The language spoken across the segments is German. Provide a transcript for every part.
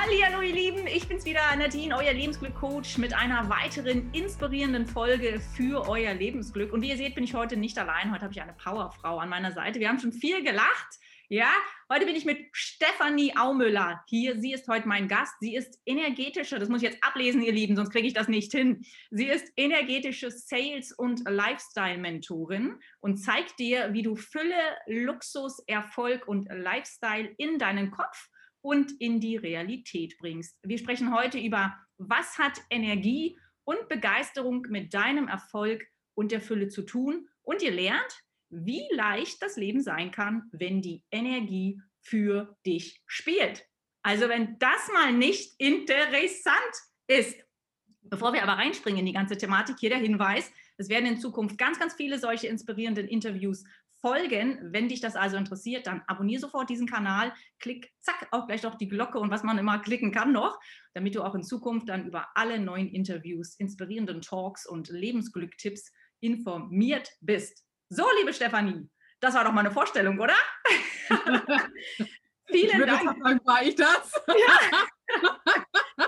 Hallo ihr Lieben, ich bin's wieder, Nadine, euer Lebensglück-Coach mit einer weiteren inspirierenden Folge für euer Lebensglück. Und wie ihr seht, bin ich heute nicht allein. Heute habe ich eine Powerfrau an meiner Seite. Wir haben schon viel gelacht. Ja, heute bin ich mit Stefanie Aumüller hier. Sie ist heute mein Gast. Sie ist energetische, das muss ich jetzt ablesen, ihr Lieben, sonst kriege ich das nicht hin. Sie ist energetische Sales- und Lifestyle-Mentorin und zeigt dir, wie du Fülle, Luxus, Erfolg und Lifestyle in deinen Kopf und in die Realität bringst. Wir sprechen heute über, was hat Energie und Begeisterung mit deinem Erfolg und der Fülle zu tun. Und ihr lernt, wie leicht das Leben sein kann, wenn die Energie für dich spielt. Also wenn das mal nicht interessant ist. Bevor wir aber reinspringen in die ganze Thematik, hier der Hinweis, es werden in Zukunft ganz, ganz viele solche inspirierenden Interviews folgen. Wenn dich das also interessiert, dann abonniere sofort diesen Kanal, klick, zack, auch gleich noch die Glocke und was man immer klicken kann noch, damit du auch in Zukunft dann über alle neuen Interviews, inspirierenden Talks und Lebensglücktipps informiert bist. So, liebe Stefanie, das war doch mal eine Vorstellung, oder? Vielen Dank. Sagen, war ich das? Ja.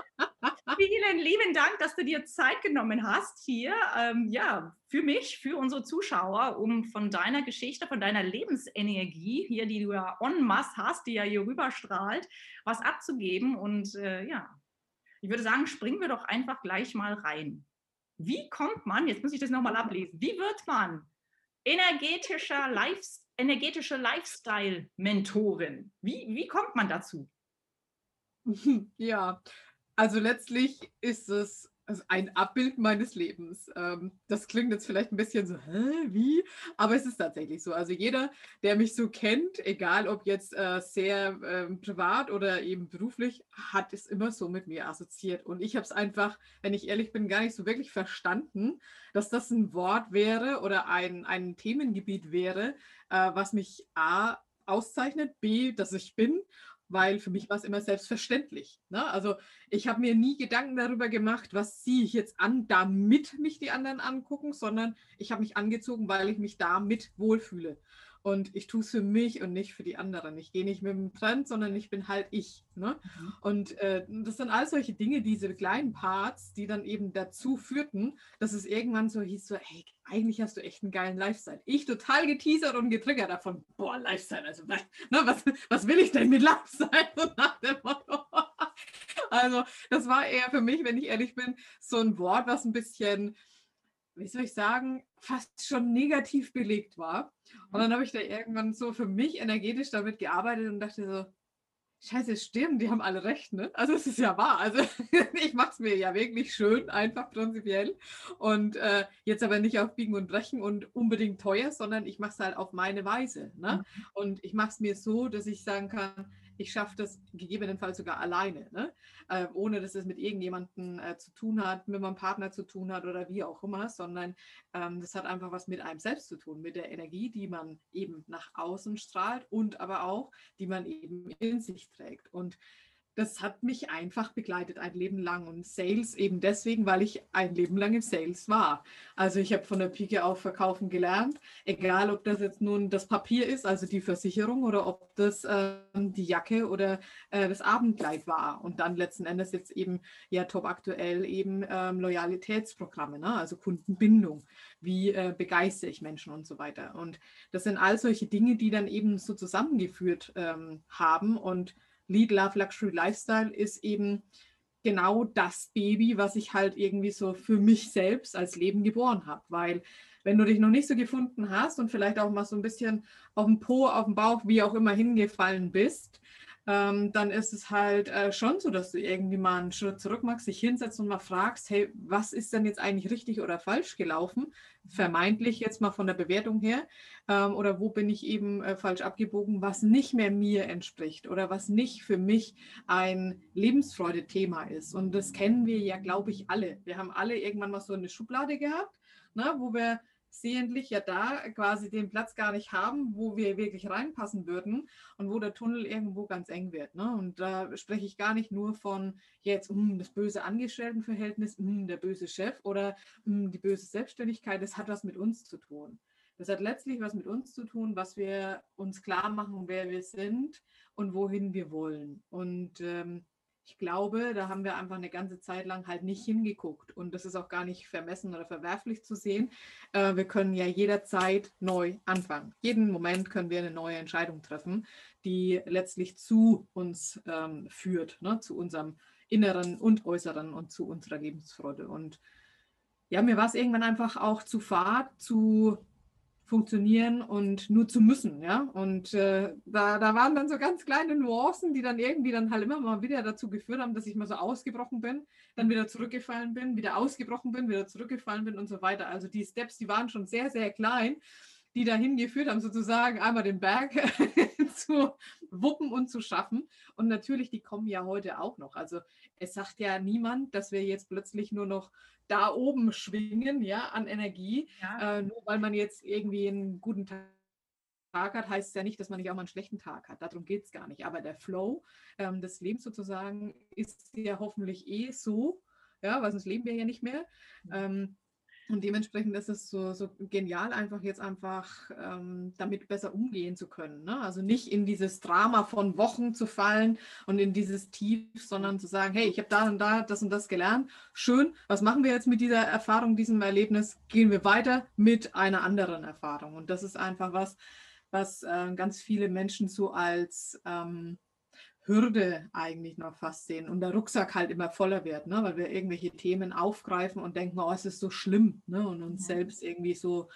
Vielen lieben Dank, dass du dir Zeit genommen hast hier, ähm, ja, für mich, für unsere Zuschauer, um von deiner Geschichte, von deiner Lebensenergie hier, die du ja en masse hast, die ja hier rüberstrahlt, was abzugeben. Und äh, ja, ich würde sagen, springen wir doch einfach gleich mal rein. Wie kommt man, jetzt muss ich das nochmal ablesen, wie wird man energetischer Life, energetische Lifestyle-Mentorin. Wie, wie kommt man dazu? Ja, also letztlich ist es also ein Abbild meines Lebens. Ähm, das klingt jetzt vielleicht ein bisschen so, hä, wie? Aber es ist tatsächlich so. Also jeder, der mich so kennt, egal ob jetzt äh, sehr äh, privat oder eben beruflich, hat es immer so mit mir assoziiert. Und ich habe es einfach, wenn ich ehrlich bin, gar nicht so wirklich verstanden, dass das ein Wort wäre oder ein, ein Themengebiet wäre, äh, was mich A auszeichnet, B, dass ich bin weil für mich war es immer selbstverständlich. Ne? Also ich habe mir nie Gedanken darüber gemacht, was ziehe ich jetzt an, damit mich die anderen angucken, sondern ich habe mich angezogen, weil ich mich damit wohlfühle. Und ich tue es für mich und nicht für die anderen. Ich gehe nicht mit dem Trend, sondern ich bin halt ich. Ne? Mhm. Und äh, das sind all solche Dinge, diese kleinen Parts, die dann eben dazu führten, dass es irgendwann so hieß, so, hey, eigentlich hast du echt einen geilen Lifestyle. Ich total geteasert und getriggert davon, boah, Lifestyle, also ne, was, was will ich denn mit Lifestyle? So nach dem Motto. Also das war eher für mich, wenn ich ehrlich bin, so ein Wort, was ein bisschen wie soll ich sagen, fast schon negativ belegt war. Und dann habe ich da irgendwann so für mich energetisch damit gearbeitet und dachte so, Scheiße, stimmt, die haben alle recht, ne? Also es ist ja wahr. Also ich mache es mir ja wirklich schön, einfach prinzipiell. Und äh, jetzt aber nicht auf Biegen und Brechen und unbedingt teuer, sondern ich mache es halt auf meine Weise. Ne? Mhm. Und ich mache es mir so, dass ich sagen kann, ich schaffe das gegebenenfalls sogar alleine, ne? äh, ohne dass es mit irgendjemandem äh, zu tun hat, mit meinem Partner zu tun hat oder wie auch immer, sondern ähm, das hat einfach was mit einem selbst zu tun, mit der Energie, die man eben nach außen strahlt und aber auch, die man eben in sich trägt. Und das hat mich einfach begleitet ein Leben lang und Sales eben deswegen, weil ich ein Leben lang im Sales war. Also ich habe von der Pike auf Verkaufen gelernt, egal ob das jetzt nun das Papier ist, also die Versicherung oder ob das äh, die Jacke oder äh, das Abendkleid war und dann letzten Endes jetzt eben ja top aktuell eben ähm, Loyalitätsprogramme, ne? also Kundenbindung, wie äh, begeistere ich Menschen und so weiter. Und das sind all solche Dinge, die dann eben so zusammengeführt ähm, haben und Lead Love Luxury Lifestyle ist eben genau das Baby, was ich halt irgendwie so für mich selbst als Leben geboren habe. Weil wenn du dich noch nicht so gefunden hast und vielleicht auch mal so ein bisschen auf dem Po, auf dem Bauch, wie auch immer hingefallen bist, ähm, dann ist es halt äh, schon so, dass du irgendwie mal einen Schritt zurück machst, dich hinsetzt und mal fragst, hey, was ist denn jetzt eigentlich richtig oder falsch gelaufen? Vermeintlich jetzt mal von der Bewertung her. Ähm, oder wo bin ich eben äh, falsch abgebogen, was nicht mehr mir entspricht oder was nicht für mich ein Lebensfreude-Thema ist. Und das kennen wir ja, glaube ich, alle. Wir haben alle irgendwann mal so eine Schublade gehabt, ne, wo wir sehentlich ja da quasi den Platz gar nicht haben, wo wir wirklich reinpassen würden und wo der Tunnel irgendwo ganz eng wird. Ne? Und da spreche ich gar nicht nur von jetzt um, das böse Angestelltenverhältnis, um, der böse Chef oder um, die böse Selbstständigkeit. Das hat was mit uns zu tun. Das hat letztlich was mit uns zu tun, was wir uns klar machen, wer wir sind und wohin wir wollen. Und ähm, ich glaube, da haben wir einfach eine ganze Zeit lang halt nicht hingeguckt. Und das ist auch gar nicht vermessen oder verwerflich zu sehen. Äh, wir können ja jederzeit neu anfangen. Jeden Moment können wir eine neue Entscheidung treffen, die letztlich zu uns ähm, führt, ne? zu unserem Inneren und Äußeren und zu unserer Lebensfreude. Und ja, mir war es irgendwann einfach auch zu fad, zu funktionieren und nur zu müssen, ja. Und äh, da, da waren dann so ganz kleine Nuancen, die dann irgendwie dann halt immer mal wieder dazu geführt haben, dass ich mal so ausgebrochen bin, dann wieder zurückgefallen bin, wieder ausgebrochen bin, wieder zurückgefallen bin und so weiter. Also die Steps, die waren schon sehr, sehr klein, die dahin geführt haben, sozusagen einmal den Berg zu wuppen und zu schaffen. Und natürlich, die kommen ja heute auch noch. Also es sagt ja niemand, dass wir jetzt plötzlich nur noch da oben schwingen, ja, an Energie. Ja. Äh, nur weil man jetzt irgendwie einen guten Tag hat, heißt es ja nicht, dass man nicht auch mal einen schlechten Tag hat. Darum geht es gar nicht. Aber der Flow ähm, des Lebens sozusagen ist ja hoffentlich eh so, ja, weil sonst leben wir ja nicht mehr. Mhm. Ähm, und dementsprechend ist es so, so genial, einfach jetzt einfach ähm, damit besser umgehen zu können. Ne? Also nicht in dieses Drama von Wochen zu fallen und in dieses Tief, sondern zu sagen, hey, ich habe da und da das und das gelernt. Schön, was machen wir jetzt mit dieser Erfahrung, diesem Erlebnis? Gehen wir weiter mit einer anderen Erfahrung. Und das ist einfach was, was äh, ganz viele Menschen so als ähm, Hürde eigentlich noch fast sehen und der Rucksack halt immer voller wird, ne? weil wir irgendwelche Themen aufgreifen und denken, oh, es ist so schlimm ne? und uns ja. selbst irgendwie so,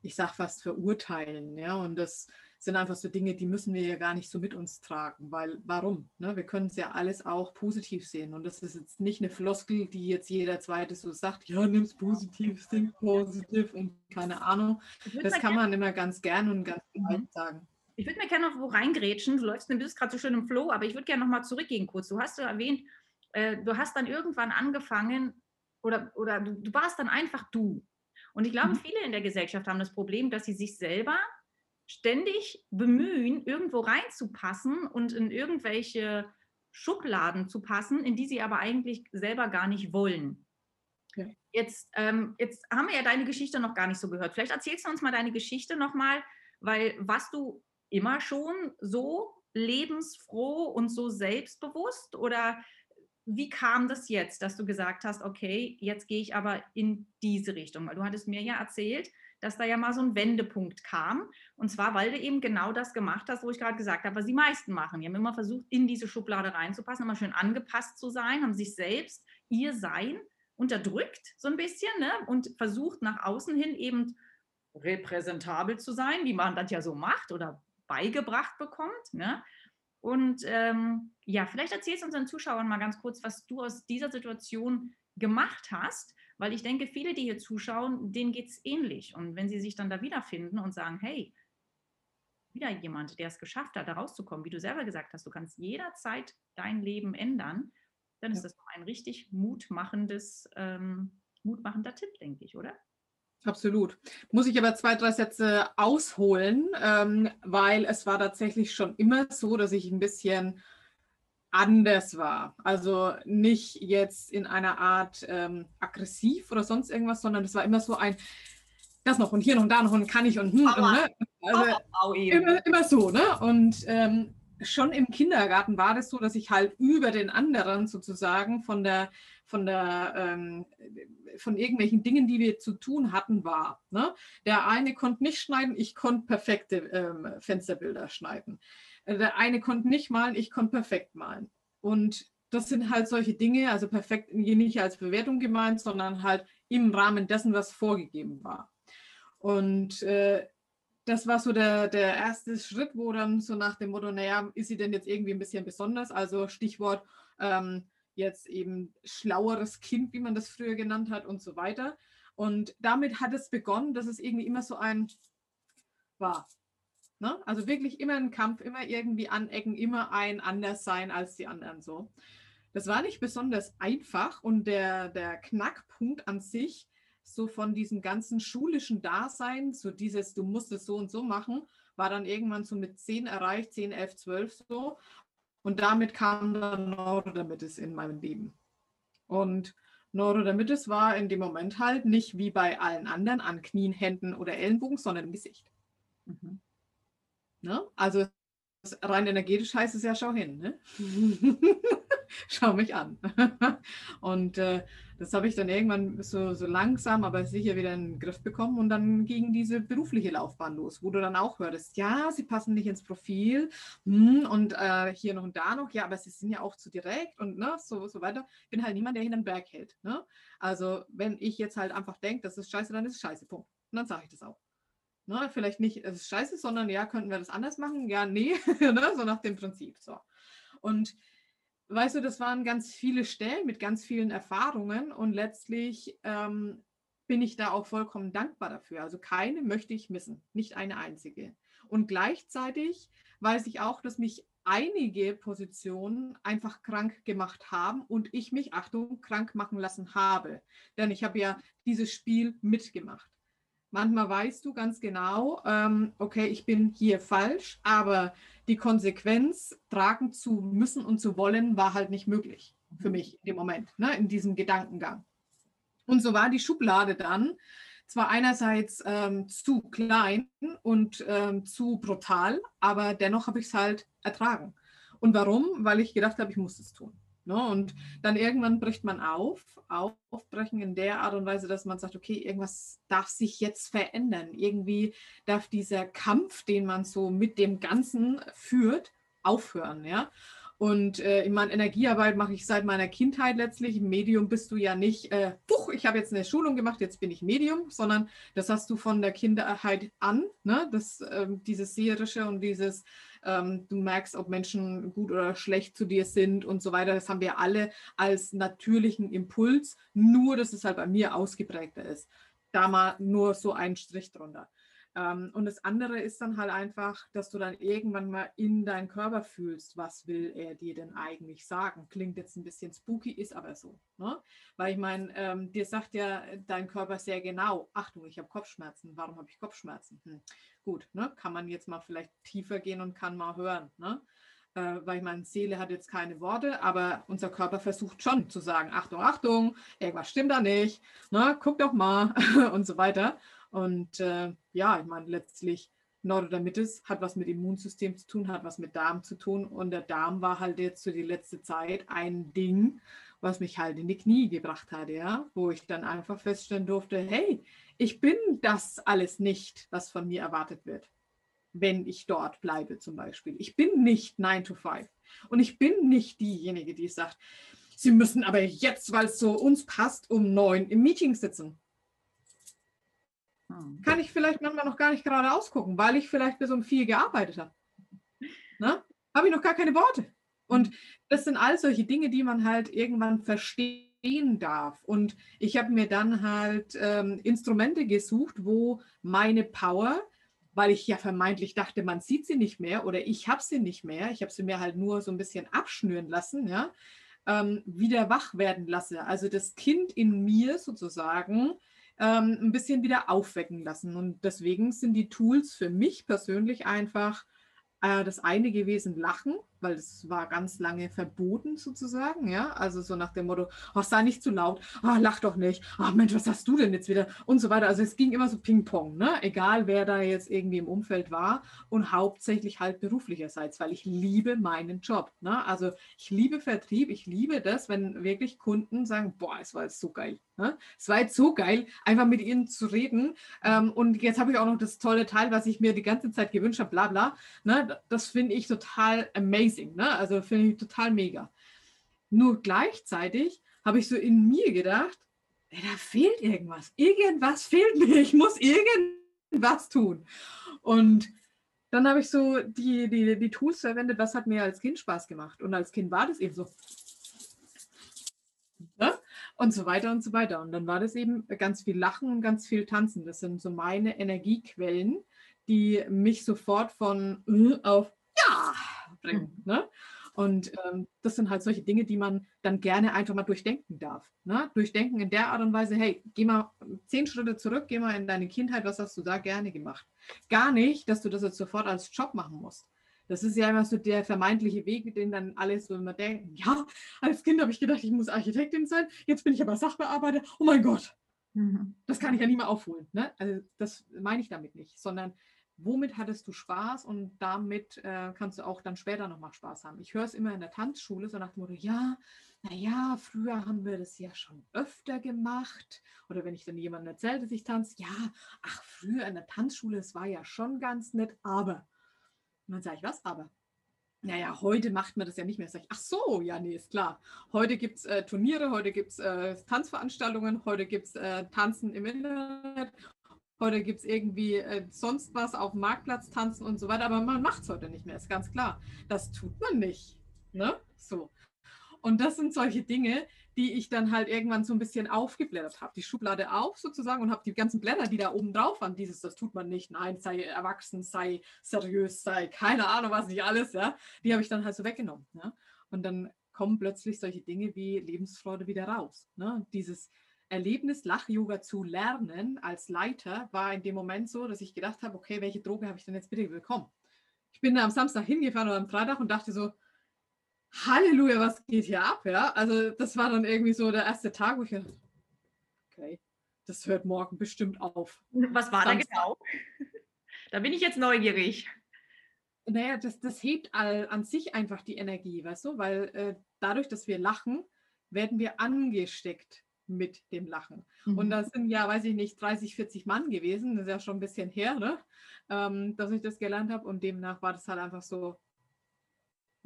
ich sag fast verurteilen. Ja? Und das sind einfach so Dinge, die müssen wir ja gar nicht so mit uns tragen, weil warum? Ne? Wir können es ja alles auch positiv sehen und das ist jetzt nicht eine Floskel, die jetzt jeder Zweite so sagt, ja, nimm es positiv, think positiv und keine Ahnung. Das kann man immer ganz gern und ganz mhm. sagen. Ich würde mir gerne noch wo reingrätschen. Du läufst, du bist gerade so schön im Flow, aber ich würde gerne noch mal zurückgehen kurz. Du hast so erwähnt, äh, du hast dann irgendwann angefangen oder, oder du, du warst dann einfach du. Und ich glaube, mhm. viele in der Gesellschaft haben das Problem, dass sie sich selber ständig bemühen, irgendwo reinzupassen und in irgendwelche Schubladen zu passen, in die sie aber eigentlich selber gar nicht wollen. Ja. Jetzt, ähm, jetzt haben wir ja deine Geschichte noch gar nicht so gehört. Vielleicht erzählst du uns mal deine Geschichte nochmal, weil was du immer schon so lebensfroh und so selbstbewusst oder wie kam das jetzt, dass du gesagt hast, okay, jetzt gehe ich aber in diese Richtung? Weil du hattest mir ja erzählt, dass da ja mal so ein Wendepunkt kam. Und zwar, weil du eben genau das gemacht hast, wo ich gerade gesagt habe, was die meisten machen. Die haben immer versucht, in diese Schublade reinzupassen, immer schön angepasst zu sein, haben sich selbst, ihr Sein unterdrückt so ein bisschen ne? und versucht nach außen hin eben repräsentabel zu sein, wie man das ja so macht oder beigebracht bekommt. Ne? Und ähm, ja, vielleicht erzählst du unseren Zuschauern mal ganz kurz, was du aus dieser Situation gemacht hast, weil ich denke, viele, die hier zuschauen, denen geht es ähnlich. Und wenn sie sich dann da wiederfinden und sagen, hey, wieder jemand, der es geschafft hat, da rauszukommen, wie du selber gesagt hast, du kannst jederzeit dein Leben ändern, dann ist ja. das ein richtig mutmachendes, ähm, mutmachender Tipp, denke ich, oder? Absolut. Muss ich aber zwei, drei Sätze ausholen, ähm, weil es war tatsächlich schon immer so, dass ich ein bisschen anders war. Also nicht jetzt in einer Art ähm, aggressiv oder sonst irgendwas, sondern es war immer so ein, das noch und hier noch und da noch und kann ich und, hm, und ne? also, immer, immer so, ne? Und ähm, schon im Kindergarten war das so, dass ich halt über den anderen sozusagen von der von der ähm, von irgendwelchen Dingen, die wir zu tun hatten, war. Ne? Der eine konnte nicht schneiden, ich konnte perfekte ähm, Fensterbilder schneiden. Der eine konnte nicht malen, ich konnte perfekt malen. Und das sind halt solche Dinge, also perfekt nicht als Bewertung gemeint, sondern halt im Rahmen dessen, was vorgegeben war. Und äh, das war so der, der erste Schritt, wo dann so nach dem Motto, naja, ist sie denn jetzt irgendwie ein bisschen besonders? Also Stichwort ähm, jetzt eben schlaueres Kind, wie man das früher genannt hat und so weiter. Und damit hat es begonnen, dass es irgendwie immer so ein war. Ne? Also wirklich immer ein Kampf, immer irgendwie anecken, immer ein anders sein als die anderen so. Das war nicht besonders einfach und der, der Knackpunkt an sich, so von diesem ganzen schulischen Dasein, so dieses, du musst es so und so machen, war dann irgendwann so mit 10 erreicht, 10, 11, 12 so. Und damit kam dann Neurodermitis in meinem Leben. Und Neurodermitis war in dem Moment halt nicht wie bei allen anderen an Knien, Händen oder Ellenbogen, sondern im Gesicht. Mhm. Ne? Also rein energetisch heißt es ja, schau hin. Ne? schau mich an. und äh, das habe ich dann irgendwann so, so langsam, aber sicher wieder in den Griff bekommen und dann ging diese berufliche Laufbahn los, wo du dann auch hörtest, ja, sie passen nicht ins Profil hm, und äh, hier noch und da noch, ja, aber sie sind ja auch zu direkt und ne, so, so weiter. Ich bin halt niemand, der hinter den Berg hält. Ne? Also wenn ich jetzt halt einfach denke, das ist scheiße, dann ist es scheiße, Punkt. Und dann sage ich das auch. Ne, vielleicht nicht, es ist scheiße, sondern ja, könnten wir das anders machen? Ja, nee, ne, so nach dem Prinzip. So. Und weißt du, das waren ganz viele Stellen mit ganz vielen Erfahrungen und letztlich ähm, bin ich da auch vollkommen dankbar dafür. Also keine möchte ich missen, nicht eine einzige. Und gleichzeitig weiß ich auch, dass mich einige Positionen einfach krank gemacht haben und ich mich, Achtung, krank machen lassen habe. Denn ich habe ja dieses Spiel mitgemacht. Manchmal weißt du ganz genau, ähm, okay, ich bin hier falsch, aber die Konsequenz tragen zu müssen und zu wollen war halt nicht möglich für mich in dem Moment, ne, in diesem Gedankengang. Und so war die Schublade dann zwar einerseits ähm, zu klein und ähm, zu brutal, aber dennoch habe ich es halt ertragen. Und warum? Weil ich gedacht habe, ich muss es tun. Ne? Und dann irgendwann bricht man auf, aufbrechen in der Art und Weise, dass man sagt, okay, irgendwas darf sich jetzt verändern. Irgendwie darf dieser Kampf, den man so mit dem Ganzen führt, aufhören. Ja? Und äh, in meiner Energiearbeit mache ich seit meiner Kindheit letztlich. Medium bist du ja nicht, äh, puch, ich habe jetzt eine Schulung gemacht, jetzt bin ich Medium, sondern das hast du von der Kindheit an, ne? das, äh, dieses Seherische und dieses, ähm, du merkst, ob Menschen gut oder schlecht zu dir sind und so weiter. Das haben wir alle als natürlichen Impuls, nur dass es halt bei mir ausgeprägter ist. Da mal nur so ein Strich drunter. Ähm, und das andere ist dann halt einfach, dass du dann irgendwann mal in deinen Körper fühlst, was will er dir denn eigentlich sagen. Klingt jetzt ein bisschen spooky, ist aber so. Ne? Weil ich meine, ähm, dir sagt ja dein Körper sehr genau, Achtung, ich habe Kopfschmerzen. Warum habe ich Kopfschmerzen? Hm. Gut, ne? kann man jetzt mal vielleicht tiefer gehen und kann mal hören. Ne? Äh, weil ich meine, Seele hat jetzt keine Worte, aber unser Körper versucht schon zu sagen, Achtung, Achtung, irgendwas stimmt da nicht, ne? guck doch mal und so weiter. Und äh, ja, ich meine, letztlich Neurodermitis hat was mit Immunsystem zu tun, hat was mit Darm zu tun. Und der Darm war halt jetzt für die letzte Zeit ein Ding, was mich halt in die Knie gebracht hat, ja, wo ich dann einfach feststellen durfte, hey, ich bin das alles nicht, was von mir erwartet wird, wenn ich dort bleibe zum Beispiel. Ich bin nicht 9 to 5 und ich bin nicht diejenige, die sagt, Sie müssen aber jetzt, weil es so uns passt, um neun im Meeting sitzen. Hm. Kann ich vielleicht manchmal noch gar nicht gerade ausgucken, weil ich vielleicht bis um vier gearbeitet habe. Ne? Habe ich noch gar keine Worte. Und das sind all solche Dinge, die man halt irgendwann verstehen darf. Und ich habe mir dann halt ähm, Instrumente gesucht, wo meine Power, weil ich ja vermeintlich dachte, man sieht sie nicht mehr oder ich habe sie nicht mehr, ich habe sie mir halt nur so ein bisschen abschnüren lassen, ja, ähm, wieder wach werden lasse. Also das Kind in mir sozusagen ähm, ein bisschen wieder aufwecken lassen. Und deswegen sind die Tools für mich persönlich einfach äh, das eine gewesen, Lachen, weil es war ganz lange verboten sozusagen, ja, also so nach dem Motto, oh, sei nicht zu laut, oh, lach doch nicht, oh Mensch, was hast du denn jetzt wieder und so weiter. Also es ging immer so Ping-Pong, ne? egal wer da jetzt irgendwie im Umfeld war und hauptsächlich halt beruflicherseits, weil ich liebe meinen Job, ne? also ich liebe Vertrieb, ich liebe das, wenn wirklich Kunden sagen, boah, es war jetzt so geil, ne? es war jetzt so geil, einfach mit ihnen zu reden ähm, und jetzt habe ich auch noch das tolle Teil, was ich mir die ganze Zeit gewünscht habe, bla bla, ne? das finde ich total amazing amazing. Ne? Also finde ich total mega. Nur gleichzeitig habe ich so in mir gedacht, ey, da fehlt irgendwas. Irgendwas fehlt mir. Ich muss irgendwas tun. Und dann habe ich so die, die, die Tools verwendet, was hat mir als Kind Spaß gemacht. Und als Kind war das eben so. Ne? Und so weiter und so weiter. Und dann war das eben ganz viel Lachen und ganz viel Tanzen. Das sind so meine Energiequellen, die mich sofort von äh, auf ja bringen. Mhm. Ne? Und ähm, das sind halt solche Dinge, die man dann gerne einfach mal durchdenken darf. Ne? Durchdenken in der Art und Weise, hey, geh mal zehn Schritte zurück, geh mal in deine Kindheit, was hast du da gerne gemacht? Gar nicht, dass du das jetzt sofort als Job machen musst. Das ist ja immer so der vermeintliche Weg, den dann alle so immer denken, ja, als Kind habe ich gedacht, ich muss Architektin sein, jetzt bin ich aber Sachbearbeiter, oh mein Gott, mhm. das kann ich ja nie mehr aufholen. Ne? Also das meine ich damit nicht, sondern womit hattest du Spaß und damit äh, kannst du auch dann später nochmal Spaß haben. Ich höre es immer in der Tanzschule, so nach dem Motto, ja, naja, früher haben wir das ja schon öfter gemacht. Oder wenn ich dann jemandem erzähle, dass ich tanze, ja, ach, früher in der Tanzschule, es war ja schon ganz nett, aber. Und dann sage ich, was aber? Naja, heute macht man das ja nicht mehr. Sag ich, ach so, ja, nee, ist klar. Heute gibt es äh, Turniere, heute gibt es äh, Tanzveranstaltungen, heute gibt es äh, Tanzen im Internet, heute gibt es irgendwie äh, sonst was auf dem Marktplatz tanzen und so weiter, aber man macht es heute nicht mehr, ist ganz klar. Das tut man nicht. Ne? So. Und das sind solche Dinge, die ich dann halt irgendwann so ein bisschen aufgeblättert habe. Die Schublade auf sozusagen und habe die ganzen Blätter, die da oben drauf waren, dieses, das tut man nicht, nein, sei erwachsen, sei seriös, sei keine Ahnung, was nicht alles, ja, die habe ich dann halt so weggenommen. Ja? Und dann kommen plötzlich solche Dinge wie Lebensfreude wieder raus. Ne? Dieses Erlebnis, Lach-Yoga zu lernen als Leiter war in dem Moment so, dass ich gedacht habe, okay, welche Droge habe ich denn jetzt bitte bekommen? Ich bin da am Samstag hingefahren oder am Freitag und dachte so, Halleluja, was geht hier ab? Ja, also das war dann irgendwie so der erste Tag, wo ich dachte, okay, das hört morgen bestimmt auf. Was war Samstag. da genau? da bin ich jetzt neugierig. Naja, das, das hebt all, an sich einfach die Energie, weißt du, weil äh, dadurch, dass wir lachen, werden wir angesteckt mit dem Lachen. Mhm. Und das sind ja, weiß ich nicht, 30, 40 Mann gewesen, das ist ja schon ein bisschen her, ne? ähm, dass ich das gelernt habe und demnach war das halt einfach so,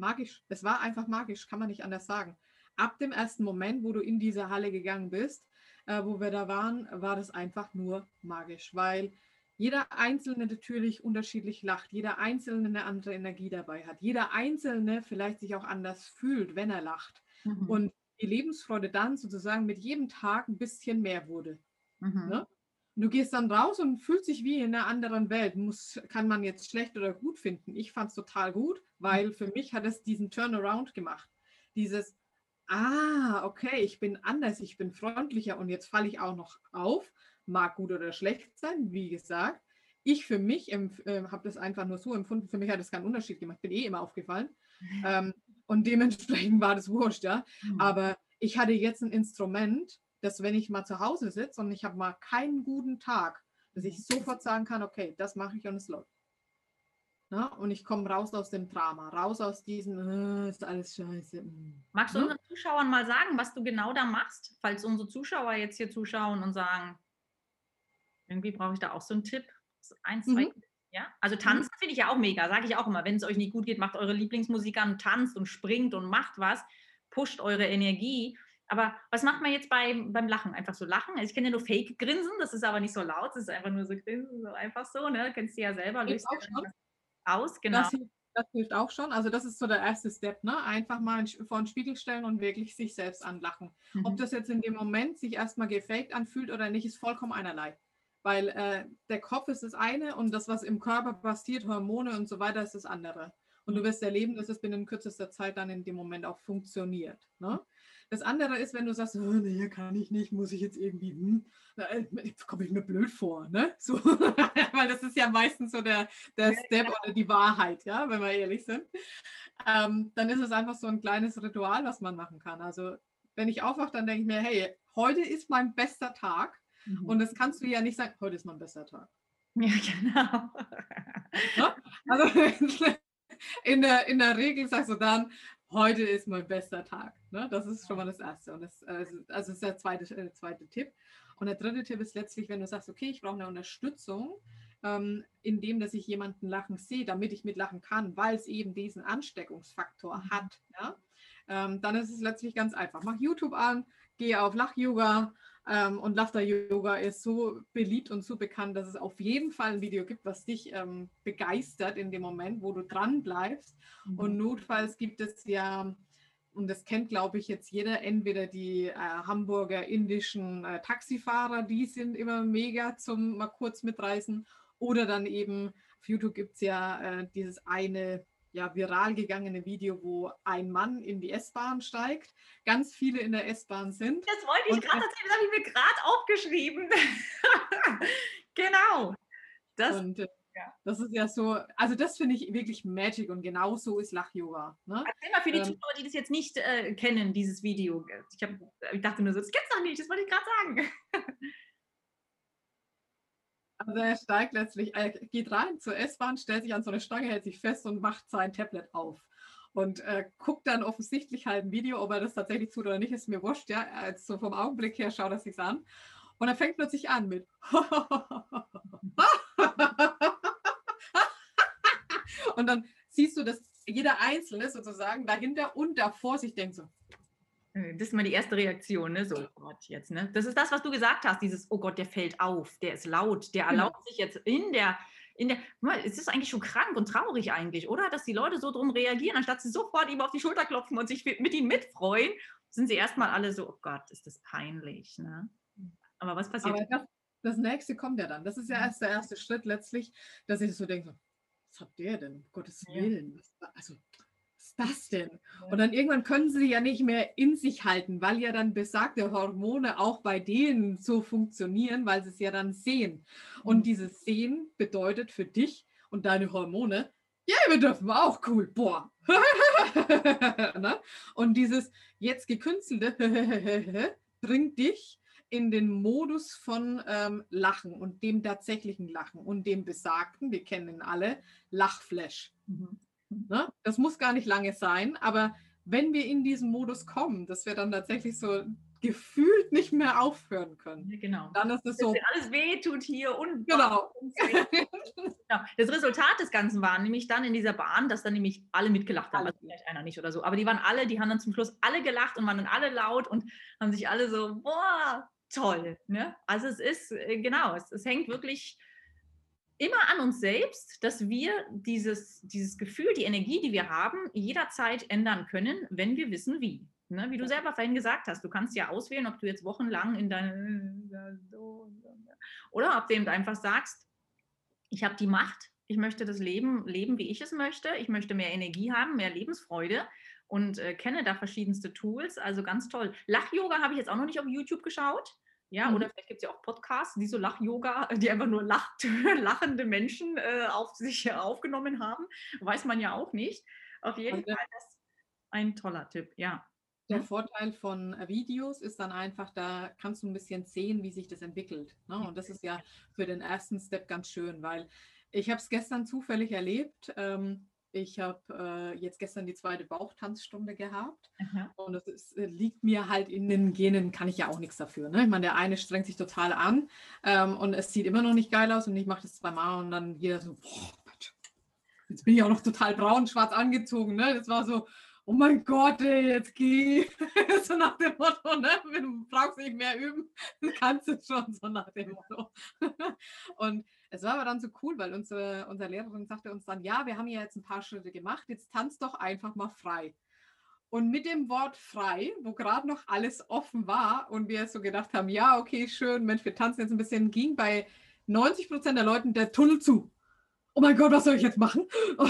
magisch. Es war einfach magisch, kann man nicht anders sagen. Ab dem ersten Moment, wo du in diese Halle gegangen bist, äh, wo wir da waren, war das einfach nur magisch, weil jeder Einzelne natürlich unterschiedlich lacht, jeder Einzelne eine andere Energie dabei hat, jeder Einzelne vielleicht sich auch anders fühlt, wenn er lacht. Mhm. Und die Lebensfreude dann sozusagen mit jedem Tag ein bisschen mehr wurde. Mhm. Ne? du gehst dann raus und fühlst dich wie in einer anderen Welt. Muss, kann man jetzt schlecht oder gut finden. Ich fand es total gut, weil für mich hat es diesen Turnaround gemacht. Dieses, ah, okay, ich bin anders, ich bin freundlicher und jetzt falle ich auch noch auf. Mag gut oder schlecht sein, wie gesagt. Ich für mich äh, habe das einfach nur so empfunden. Für mich hat es keinen Unterschied gemacht. Bin eh immer aufgefallen. Ähm, und dementsprechend war das wurscht, ja. Mhm. Aber ich hatte jetzt ein Instrument, dass wenn ich mal zu Hause sitze und ich habe mal keinen guten Tag, dass ich sofort sagen kann, okay, das mache ich und es läuft. Na, und ich komme raus aus dem Drama, raus aus diesem, äh, ist alles scheiße. Mm. Magst du hm? unseren Zuschauern mal sagen, was du genau da machst, falls unsere Zuschauer jetzt hier zuschauen und sagen, irgendwie brauche ich da auch so einen Tipp? Eins, zwei, mhm. Ja? Also mhm. tanzen finde ich ja auch mega, sage ich auch immer. Wenn es euch nicht gut geht, macht eure Lieblingsmusik an, tanzt und springt und macht was, pusht eure Energie. Aber was macht man jetzt bei, beim Lachen? Einfach so lachen? Also ich kenne ja nur Fake-Grinsen, das ist aber nicht so laut, das ist einfach nur so Grinsen, so einfach so, ne? Kennst du ja selber, löst auch schon. aus, genau. Das hilft, das hilft, auch schon. Also das ist so der erste Step, ne? Einfach mal vor den Spiegel stellen und wirklich sich selbst anlachen. Mhm. Ob das jetzt in dem Moment sich erstmal gefaked anfühlt oder nicht, ist vollkommen einerlei. Weil äh, der Kopf ist das eine und das, was im Körper passiert, Hormone und so weiter, ist das andere. Und du mhm. wirst erleben, dass es binnen kürzester Zeit dann in dem Moment auch funktioniert. Ne? Das andere ist, wenn du sagst, oh, nee, kann ich nicht, muss ich jetzt irgendwie, hm, äh, komme ich mir blöd vor, ne? So, weil das ist ja meistens so der, der Step oder die Wahrheit, ja, wenn wir ehrlich sind. Ähm, dann ist es einfach so ein kleines Ritual, was man machen kann. Also wenn ich aufwache, dann denke ich mir, hey, heute ist mein bester Tag. Mhm. Und das kannst du ja nicht sagen, heute ist mein bester Tag. Ja, genau. Ja? Also in der, in der Regel sagst du dann, heute ist mein bester Tag. Ne? Das ist schon mal das Erste. Und das, also, also ist der zweite, äh, zweite Tipp. Und der dritte Tipp ist letztlich, wenn du sagst, okay, ich brauche eine Unterstützung, ähm, indem dass ich jemanden lachen sehe, damit ich mitlachen kann, weil es eben diesen Ansteckungsfaktor mhm. hat. Ja? Ähm, dann ist es letztlich ganz einfach. Mach YouTube an, gehe auf Lach-Yoga, ähm, und Laughter Yoga ist so beliebt und so bekannt, dass es auf jeden Fall ein Video gibt, was dich ähm, begeistert in dem Moment, wo du dran bleibst. Mhm. Und notfalls gibt es ja, und das kennt, glaube ich, jetzt jeder, entweder die äh, Hamburger indischen äh, Taxifahrer, die sind immer mega zum mal kurz mitreißen, oder dann eben auf YouTube gibt es ja äh, dieses eine ja, viral gegangene Video, wo ein Mann in die S-Bahn steigt, ganz viele in der S-Bahn sind. Das wollte ich gerade erzählen, das habe ich mir gerade aufgeschrieben. genau. Das, und, äh, ja. das ist ja so, also das finde ich wirklich Magic und genau so ist Lach-Yoga. Ne? Erzähl mal für die ähm, Zuschauer, die das jetzt nicht äh, kennen, dieses Video. Ich, hab, ich dachte nur so, das gibt's doch nicht, das wollte ich gerade sagen. Also er steigt letztlich, er geht rein zur S-Bahn, stellt sich an so eine Stange, hält sich fest und macht sein Tablet auf. Und äh, guckt dann offensichtlich halt ein Video, ob er das tatsächlich tut oder nicht, ist mir wurscht, ja. Als so vom Augenblick her schaut er sich an. Und er fängt plötzlich an mit Und dann siehst du, dass jeder Einzelne sozusagen dahinter und davor sich denkt so, das ist mal die erste Reaktion, ne? So, oh Gott, jetzt, ne? Das ist das, was du gesagt hast, dieses, oh Gott, der fällt auf, der ist laut, der genau. erlaubt sich jetzt in der, in der, es ist eigentlich schon krank und traurig eigentlich, oder? Dass die Leute so drum reagieren, anstatt sie sofort ihm auf die Schulter klopfen und sich mit ihm mitfreuen, sind sie erstmal alle so, oh Gott, ist das peinlich, ne? Aber was passiert? Aber das, das nächste kommt ja dann. Das ist ja erst der erste Schritt letztlich, dass ich so denke, was hat der denn? Um Gottes Willen. Also, ist das denn? Und dann irgendwann können sie ja nicht mehr in sich halten, weil ja dann besagte Hormone auch bei denen so funktionieren, weil sie es ja dann sehen. Und mhm. dieses Sehen bedeutet für dich und deine Hormone, ja, wir dürfen auch cool, boah. ne? Und dieses jetzt gekünstelte bringt dich in den Modus von ähm, Lachen und dem tatsächlichen Lachen und dem besagten, wir kennen ihn alle, Lachflash. Mhm. Ne? Das muss gar nicht lange sein, aber wenn wir in diesen Modus kommen, dass wir dann tatsächlich so gefühlt nicht mehr aufhören können. Ja, genau. Dann ist es so. Alles wehtut hier und. Genau. genau. Das Resultat des Ganzen war nämlich dann in dieser Bahn, dass dann nämlich alle mitgelacht haben. Also vielleicht einer nicht oder so. Aber die waren alle, die haben dann zum Schluss alle gelacht und waren dann alle laut und haben sich alle so, boah, toll. Ne? Also es ist, äh, genau, es, es hängt wirklich immer an uns selbst, dass wir dieses, dieses Gefühl, die Energie, die wir haben, jederzeit ändern können, wenn wir wissen, wie. Ne? Wie du selber vorhin gesagt hast, du kannst ja auswählen, ob du jetzt wochenlang in deine oder ob du eben einfach sagst, ich habe die Macht, ich möchte das Leben leben, wie ich es möchte, ich möchte mehr Energie haben, mehr Lebensfreude und äh, kenne da verschiedenste Tools, also ganz toll. Lach-Yoga habe ich jetzt auch noch nicht auf YouTube geschaut. Ja, mhm. oder vielleicht gibt es ja auch Podcasts, die so Lach-Yoga, die einfach nur lacht, lachende Menschen äh, auf sich aufgenommen haben. Weiß man ja auch nicht. Auf jeden Fall ist ein toller Tipp, ja. Der mhm. Vorteil von äh, Videos ist dann einfach, da kannst du ein bisschen sehen, wie sich das entwickelt. Ne? Und das ist ja für den ersten Step ganz schön, weil ich habe es gestern zufällig erlebt. Ähm, ich habe äh, jetzt gestern die zweite Bauchtanzstunde gehabt Aha. und es ist, äh, liegt mir halt in den Genen, kann ich ja auch nichts dafür. Ne? Ich meine, der eine strengt sich total an ähm, und es sieht immer noch nicht geil aus und ich mache das zweimal und dann wieder so, boah, jetzt bin ich auch noch total braun, schwarz angezogen. Ne? Das war so, oh mein Gott, ey, jetzt geh. so nach dem Motto, ne? du brauchst nicht mehr üben, kannst du schon, so nach dem Motto. und es war aber dann so cool, weil unsere, unsere Lehrerin sagte uns dann, ja, wir haben ja jetzt ein paar Schritte gemacht, jetzt tanzt doch einfach mal frei. Und mit dem Wort frei, wo gerade noch alles offen war und wir so gedacht haben, ja, okay, schön, Mensch, wir tanzen jetzt ein bisschen, ging bei 90 Prozent der Leuten der Tunnel zu. Oh mein Gott, was soll ich jetzt machen? Oh,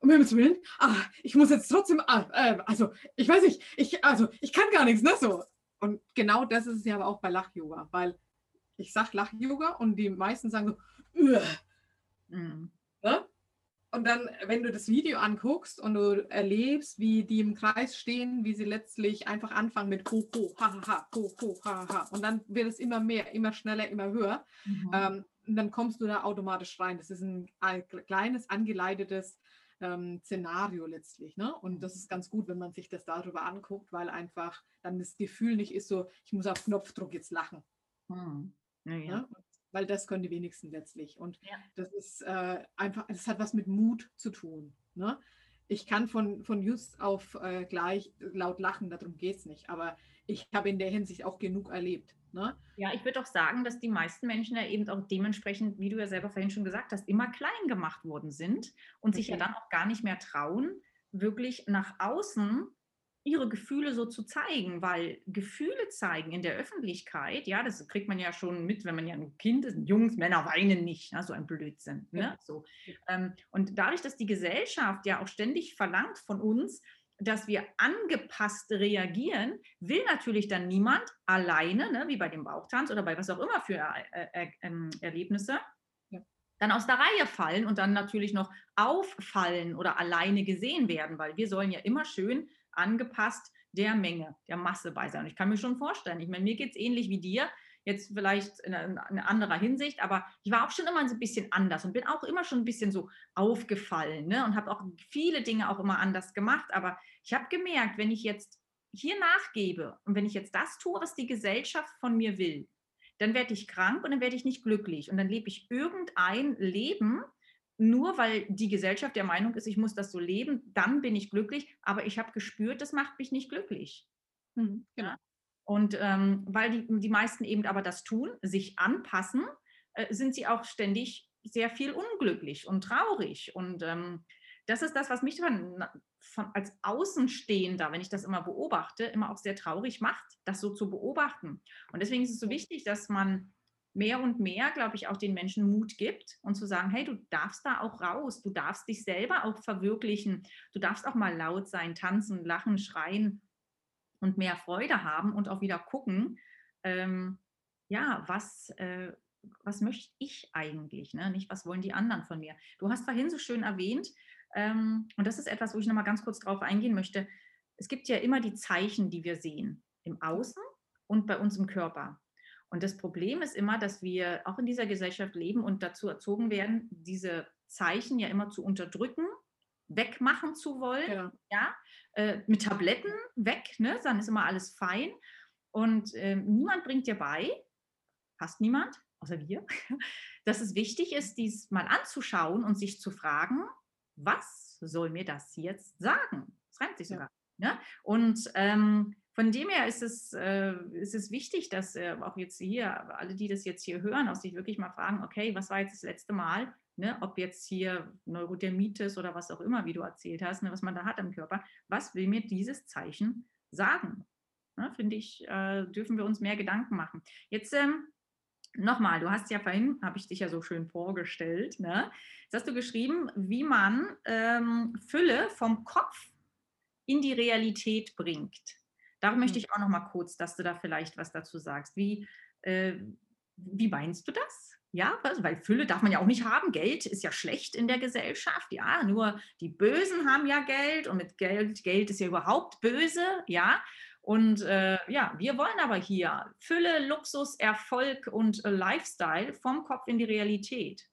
um Himmels Willen, ah, ich muss jetzt trotzdem, ah, äh, also ich weiß nicht, ich, also ich kann gar nichts, ne, so. Und genau das ist es ja aber auch bei Lach-Yoga, weil ich sage Lach-Yoga und die meisten sagen so, Mhm. Ne? Und dann, wenn du das Video anguckst und du erlebst, wie die im Kreis stehen, wie sie letztlich einfach anfangen mit ho, ho, ha, ha, ha, ho, ho, ha, ha. Und dann wird es immer mehr, immer schneller, immer höher. Mhm. Ähm, und dann kommst du da automatisch rein. Das ist ein, ein kleines, angeleitetes ähm, Szenario letztlich. Ne? Und das ist ganz gut, wenn man sich das darüber anguckt, weil einfach dann das Gefühl nicht ist so, ich muss auf Knopfdruck jetzt lachen. Mhm. Ja, ja. Weil das können die wenigsten letztlich. Und ja. das ist äh, einfach, das hat was mit Mut zu tun. Ne? Ich kann von, von just auf äh, gleich laut lachen, darum geht es nicht. Aber ich habe in der Hinsicht auch genug erlebt. Ne? Ja, ich würde auch sagen, dass die meisten Menschen ja eben auch dementsprechend, wie du ja selber vorhin schon gesagt hast, immer klein gemacht worden sind und okay. sich ja dann auch gar nicht mehr trauen, wirklich nach außen ihre Gefühle so zu zeigen, weil Gefühle zeigen in der Öffentlichkeit, ja, das kriegt man ja schon mit, wenn man ja ein Kind ist, Jungs, Männer weinen nicht, ne, so ein Blödsinn. Ne, so. Ähm, und dadurch, dass die Gesellschaft ja auch ständig verlangt von uns, dass wir angepasst reagieren, will natürlich dann niemand alleine, ne, wie bei dem Bauchtanz oder bei was auch immer für äh, äh, äh, Erlebnisse, dann aus der Reihe fallen und dann natürlich noch auffallen oder alleine gesehen werden, weil wir sollen ja immer schön angepasst der Menge, der Masse bei sein. Und ich kann mir schon vorstellen, ich meine, mir geht es ähnlich wie dir. Jetzt vielleicht in, in, in anderer Hinsicht, aber ich war auch schon immer so ein bisschen anders und bin auch immer schon ein bisschen so aufgefallen ne? und habe auch viele Dinge auch immer anders gemacht. Aber ich habe gemerkt, wenn ich jetzt hier nachgebe und wenn ich jetzt das tue, was die Gesellschaft von mir will, dann werde ich krank und dann werde ich nicht glücklich und dann lebe ich irgendein Leben, nur weil die Gesellschaft der Meinung ist, ich muss das so leben, dann bin ich glücklich. Aber ich habe gespürt, das macht mich nicht glücklich. Mhm, genau. Und ähm, weil die, die meisten eben aber das tun, sich anpassen, äh, sind sie auch ständig sehr viel unglücklich und traurig. Und ähm, das ist das, was mich von, von, als Außenstehender, wenn ich das immer beobachte, immer auch sehr traurig macht, das so zu beobachten. Und deswegen ist es so wichtig, dass man mehr und mehr, glaube ich, auch den Menschen Mut gibt und zu sagen, hey, du darfst da auch raus, du darfst dich selber auch verwirklichen, du darfst auch mal laut sein, tanzen, lachen, schreien und mehr Freude haben und auch wieder gucken, ähm, ja, was, äh, was möchte ich eigentlich, ne? nicht was wollen die anderen von mir. Du hast vorhin so schön erwähnt, ähm, und das ist etwas, wo ich nochmal ganz kurz drauf eingehen möchte, es gibt ja immer die Zeichen, die wir sehen, im Außen und bei uns im Körper. Und das Problem ist immer, dass wir auch in dieser Gesellschaft leben und dazu erzogen werden, diese Zeichen ja immer zu unterdrücken, wegmachen zu wollen, ja, ja? Äh, mit Tabletten weg, ne? dann ist immer alles fein. Und äh, niemand bringt dir bei, fast niemand, außer wir, dass es wichtig ist, dies mal anzuschauen und sich zu fragen, was soll mir das jetzt sagen? Das reimt sich sogar. Ja. Ne? Und ähm, von dem her ist es, äh, ist es wichtig, dass äh, auch jetzt hier, alle, die das jetzt hier hören, auch sich wirklich mal fragen, okay, was war jetzt das letzte Mal, ne, ob jetzt hier Neurodermitis oder was auch immer, wie du erzählt hast, ne, was man da hat im Körper, was will mir dieses Zeichen sagen? Ne, Finde ich, äh, dürfen wir uns mehr Gedanken machen. Jetzt ähm, nochmal, du hast ja vorhin, habe ich dich ja so schön vorgestellt, ne? Jetzt hast du geschrieben, wie man ähm, Fülle vom Kopf in die Realität bringt. Darum möchte hm. ich auch noch mal kurz, dass du da vielleicht was dazu sagst. Wie, äh, wie meinst du das? Ja, weil Fülle darf man ja auch nicht haben. Geld ist ja schlecht in der Gesellschaft. Ja, nur die Bösen haben ja Geld und mit Geld, Geld ist ja überhaupt böse. Ja, und äh, ja, wir wollen aber hier Fülle, Luxus, Erfolg und äh, Lifestyle vom Kopf in die Realität.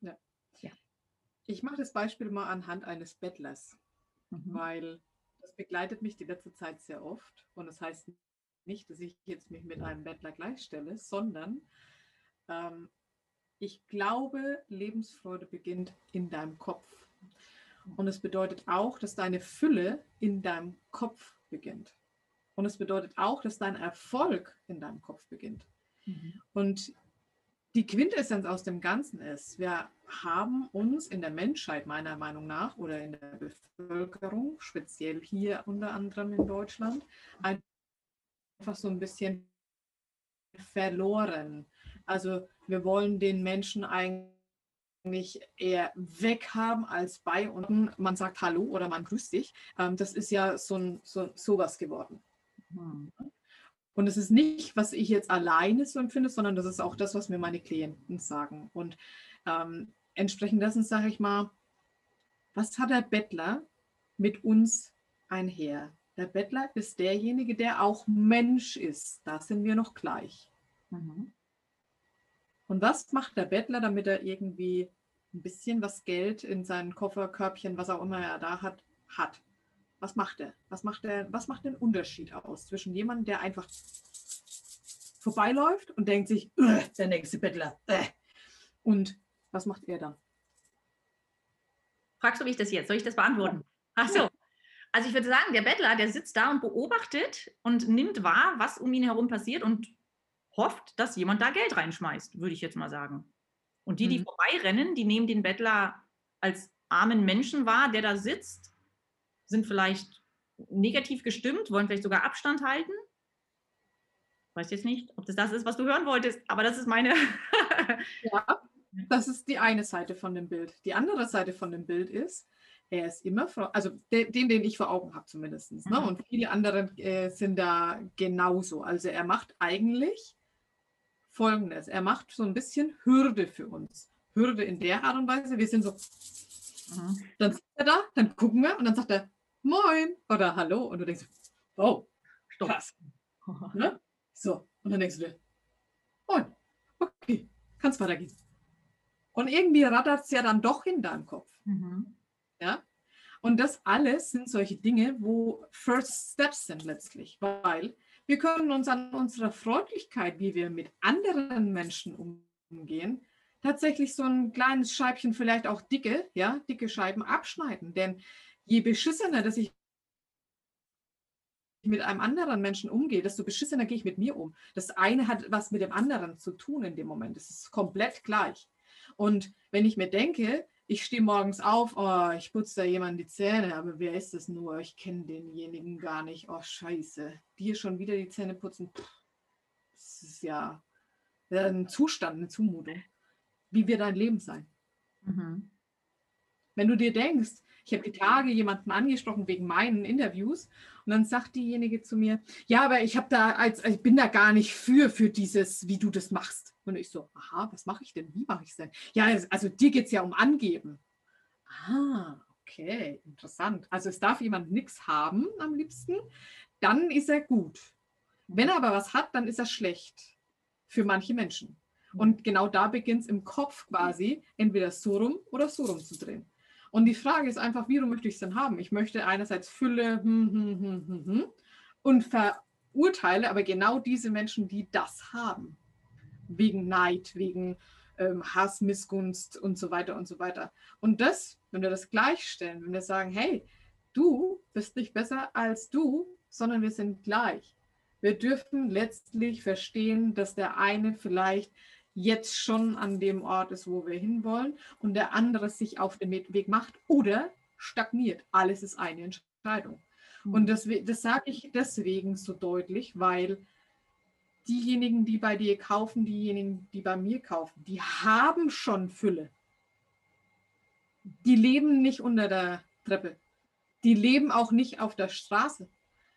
Ja. ja. Ich mache das Beispiel mal anhand eines Bettlers, mhm. weil das begleitet mich die letzte Zeit sehr oft. Und das heißt nicht, dass ich jetzt mich mit einem Bettler gleichstelle, sondern ähm, ich glaube, Lebensfreude beginnt in deinem Kopf. Und es bedeutet auch, dass deine Fülle in deinem Kopf beginnt. Und es bedeutet auch, dass dein Erfolg in deinem Kopf beginnt. Mhm. Und die Quintessenz aus dem Ganzen ist, wir haben uns in der Menschheit meiner Meinung nach oder in der Bevölkerung, speziell hier unter anderem in Deutschland, einfach so ein bisschen verloren. Also wir wollen den Menschen eigentlich eher weghaben als bei uns. Man sagt Hallo oder man grüßt dich. Ähm, das ist ja so, ein, so sowas geworden. Mhm. Und es ist nicht, was ich jetzt alleine so empfinde, sondern das ist auch das, was mir meine Klienten sagen. Und ähm, entsprechend dessen sage ich mal, was hat der Bettler mit uns einher? Der Bettler ist derjenige, der auch Mensch ist. Da sind wir noch gleich. Mhm. Und was macht der Bettler, damit er irgendwie ein bisschen was Geld in sein Kofferkörbchen, was auch immer er da hat, hat? Was macht er? Was macht er? Was macht den Unterschied aus zwischen jemandem, der einfach vorbeiläuft und denkt sich, der nächste Bettler, äh. und was macht er dann? Fragst du mich das jetzt? Soll ich das beantworten? Ach so. Also ich würde sagen, der Bettler, der sitzt da und beobachtet und nimmt wahr, was um ihn herum passiert und hofft, dass jemand da Geld reinschmeißt, würde ich jetzt mal sagen. Und die, die mhm. vorbeirennen, die nehmen den Bettler als armen Menschen wahr, der da sitzt sind vielleicht negativ gestimmt, wollen vielleicht sogar Abstand halten. Weiß jetzt nicht, ob das das ist, was du hören wolltest, aber das ist meine. ja, das ist die eine Seite von dem Bild. Die andere Seite von dem Bild ist, er ist immer, also den, den ich vor Augen habe zumindest. Ne? Mhm. Und viele andere äh, sind da genauso. Also er macht eigentlich Folgendes. Er macht so ein bisschen Hürde für uns. Hürde in der Art und Weise, wir sind so, mhm. dann sitzt er da, dann gucken wir und dann sagt er, Moin oder Hallo und du denkst, oh, Stopp. krass. Ne? So, Und dann denkst du dir, oh, okay, kannst weitergehen. Und irgendwie rattert es ja dann doch in deinem Kopf. Mhm. Ja? Und das alles sind solche Dinge, wo First Steps sind letztlich, weil wir können uns an unserer Freundlichkeit, wie wir mit anderen Menschen umgehen, tatsächlich so ein kleines Scheibchen, vielleicht auch dicke, ja, dicke Scheiben abschneiden. Denn je beschissener, dass ich mit einem anderen Menschen umgehe, desto beschissener gehe ich mit mir um. Das eine hat was mit dem anderen zu tun in dem Moment. Das ist komplett gleich. Und wenn ich mir denke, ich stehe morgens auf, oh, ich putze da jemand die Zähne, aber wer ist das nur? Ich kenne denjenigen gar nicht. Oh, scheiße. Dir schon wieder die Zähne putzen. Puh, das ist ja ein Zustand, eine Zumutung. Wie wird dein Leben sein? Mhm. Wenn du dir denkst, ich habe die Tage jemanden angesprochen wegen meinen Interviews und dann sagt diejenige zu mir, ja, aber ich habe da als ich bin da gar nicht für für dieses, wie du das machst. Und ich so, aha, was mache ich denn? Wie mache ich es denn? Ja, also dir geht es ja um Angeben. Ah, okay, interessant. Also es darf jemand nichts haben am liebsten, dann ist er gut. Wenn er aber was hat, dann ist er schlecht für manche Menschen. Und genau da beginnt es im Kopf quasi, entweder so rum oder so rum zu drehen. Und die Frage ist einfach, wie möchte ich es denn haben? Ich möchte einerseits Fülle hm, hm, hm, hm, hm, und verurteile aber genau diese Menschen, die das haben. Wegen Neid, wegen ähm, Hass, Missgunst und so weiter und so weiter. Und das, wenn wir das gleichstellen, wenn wir sagen, hey, du bist nicht besser als du, sondern wir sind gleich. Wir dürfen letztlich verstehen, dass der eine vielleicht jetzt schon an dem Ort ist, wo wir hinwollen und der andere sich auf den Weg macht oder stagniert. Alles ist eine Entscheidung. Mhm. Und das, das sage ich deswegen so deutlich, weil diejenigen, die bei dir kaufen, diejenigen, die bei mir kaufen, die haben schon Fülle. Die leben nicht unter der Treppe. Die leben auch nicht auf der Straße,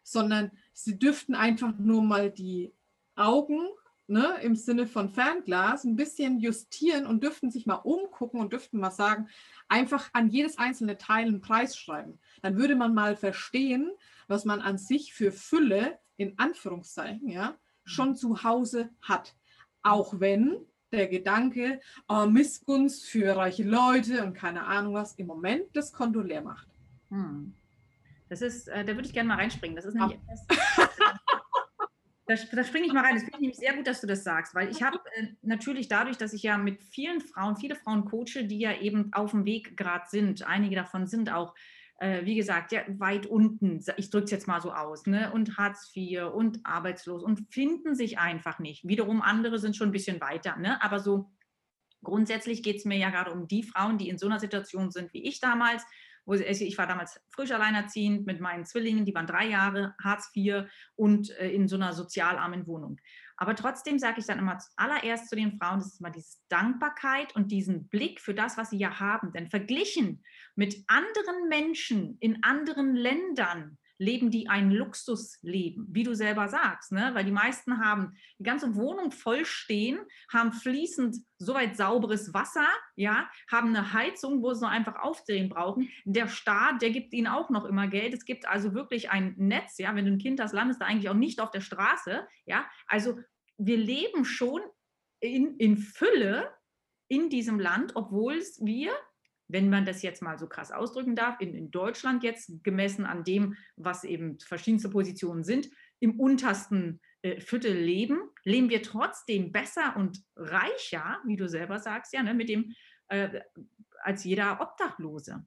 sondern sie dürften einfach nur mal die Augen ne, im Sinne von Fernglas ein bisschen justieren und dürften sich mal umgucken und dürften mal sagen, einfach an jedes einzelne Teil einen Preis schreiben. Dann würde man mal verstehen, was man an sich für Fülle in Anführungszeichen ja schon zu Hause hat. Auch wenn der Gedanke, oh, Missgunst für reiche Leute und keine Ahnung was, im Moment das Konto leer macht. Hm. Das ist, äh, da würde ich gerne mal reinspringen. Das ist nämlich etwas, Da, da springe ich mal rein. Das finde ich nämlich sehr gut, dass du das sagst, weil ich habe äh, natürlich dadurch, dass ich ja mit vielen Frauen, viele Frauen coache, die ja eben auf dem Weg gerade sind. Einige davon sind auch, äh, wie gesagt, ja, weit unten. Ich drücke es jetzt mal so aus, ne? Und Hartz IV und arbeitslos und finden sich einfach nicht. Wiederum andere sind schon ein bisschen weiter, ne? Aber so grundsätzlich geht es mir ja gerade um die Frauen, die in so einer Situation sind wie ich damals, wo sie, also ich war damals frisch alleinerziehend mit meinen Zwillingen, die waren drei Jahre, Hartz IV und äh, in so einer sozialarmen Wohnung. Aber trotzdem sage ich dann immer zuallererst zu den Frauen, das ist mal diese Dankbarkeit und diesen Blick für das, was sie ja haben. Denn verglichen mit anderen Menschen in anderen Ländern leben die ein Luxusleben, wie du selber sagst, ne? weil die meisten haben die ganze Wohnung voll stehen, haben fließend soweit sauberes Wasser, ja, haben eine Heizung, wo sie nur einfach aufdrehen brauchen. Der Staat, der gibt ihnen auch noch immer Geld. Es gibt also wirklich ein Netz, ja, wenn du ein Kind hast, landest du eigentlich auch nicht auf der Straße, ja. Also wir leben schon in, in Fülle in diesem Land, obwohl wir wenn man das jetzt mal so krass ausdrücken darf, in, in, Deutschland jetzt gemessen an dem, was eben verschiedenste Positionen sind, im untersten äh, Viertel leben, leben wir trotzdem besser und reicher, wie du selber sagst, ja, ne, mit dem, äh, als jeder Obdachlose.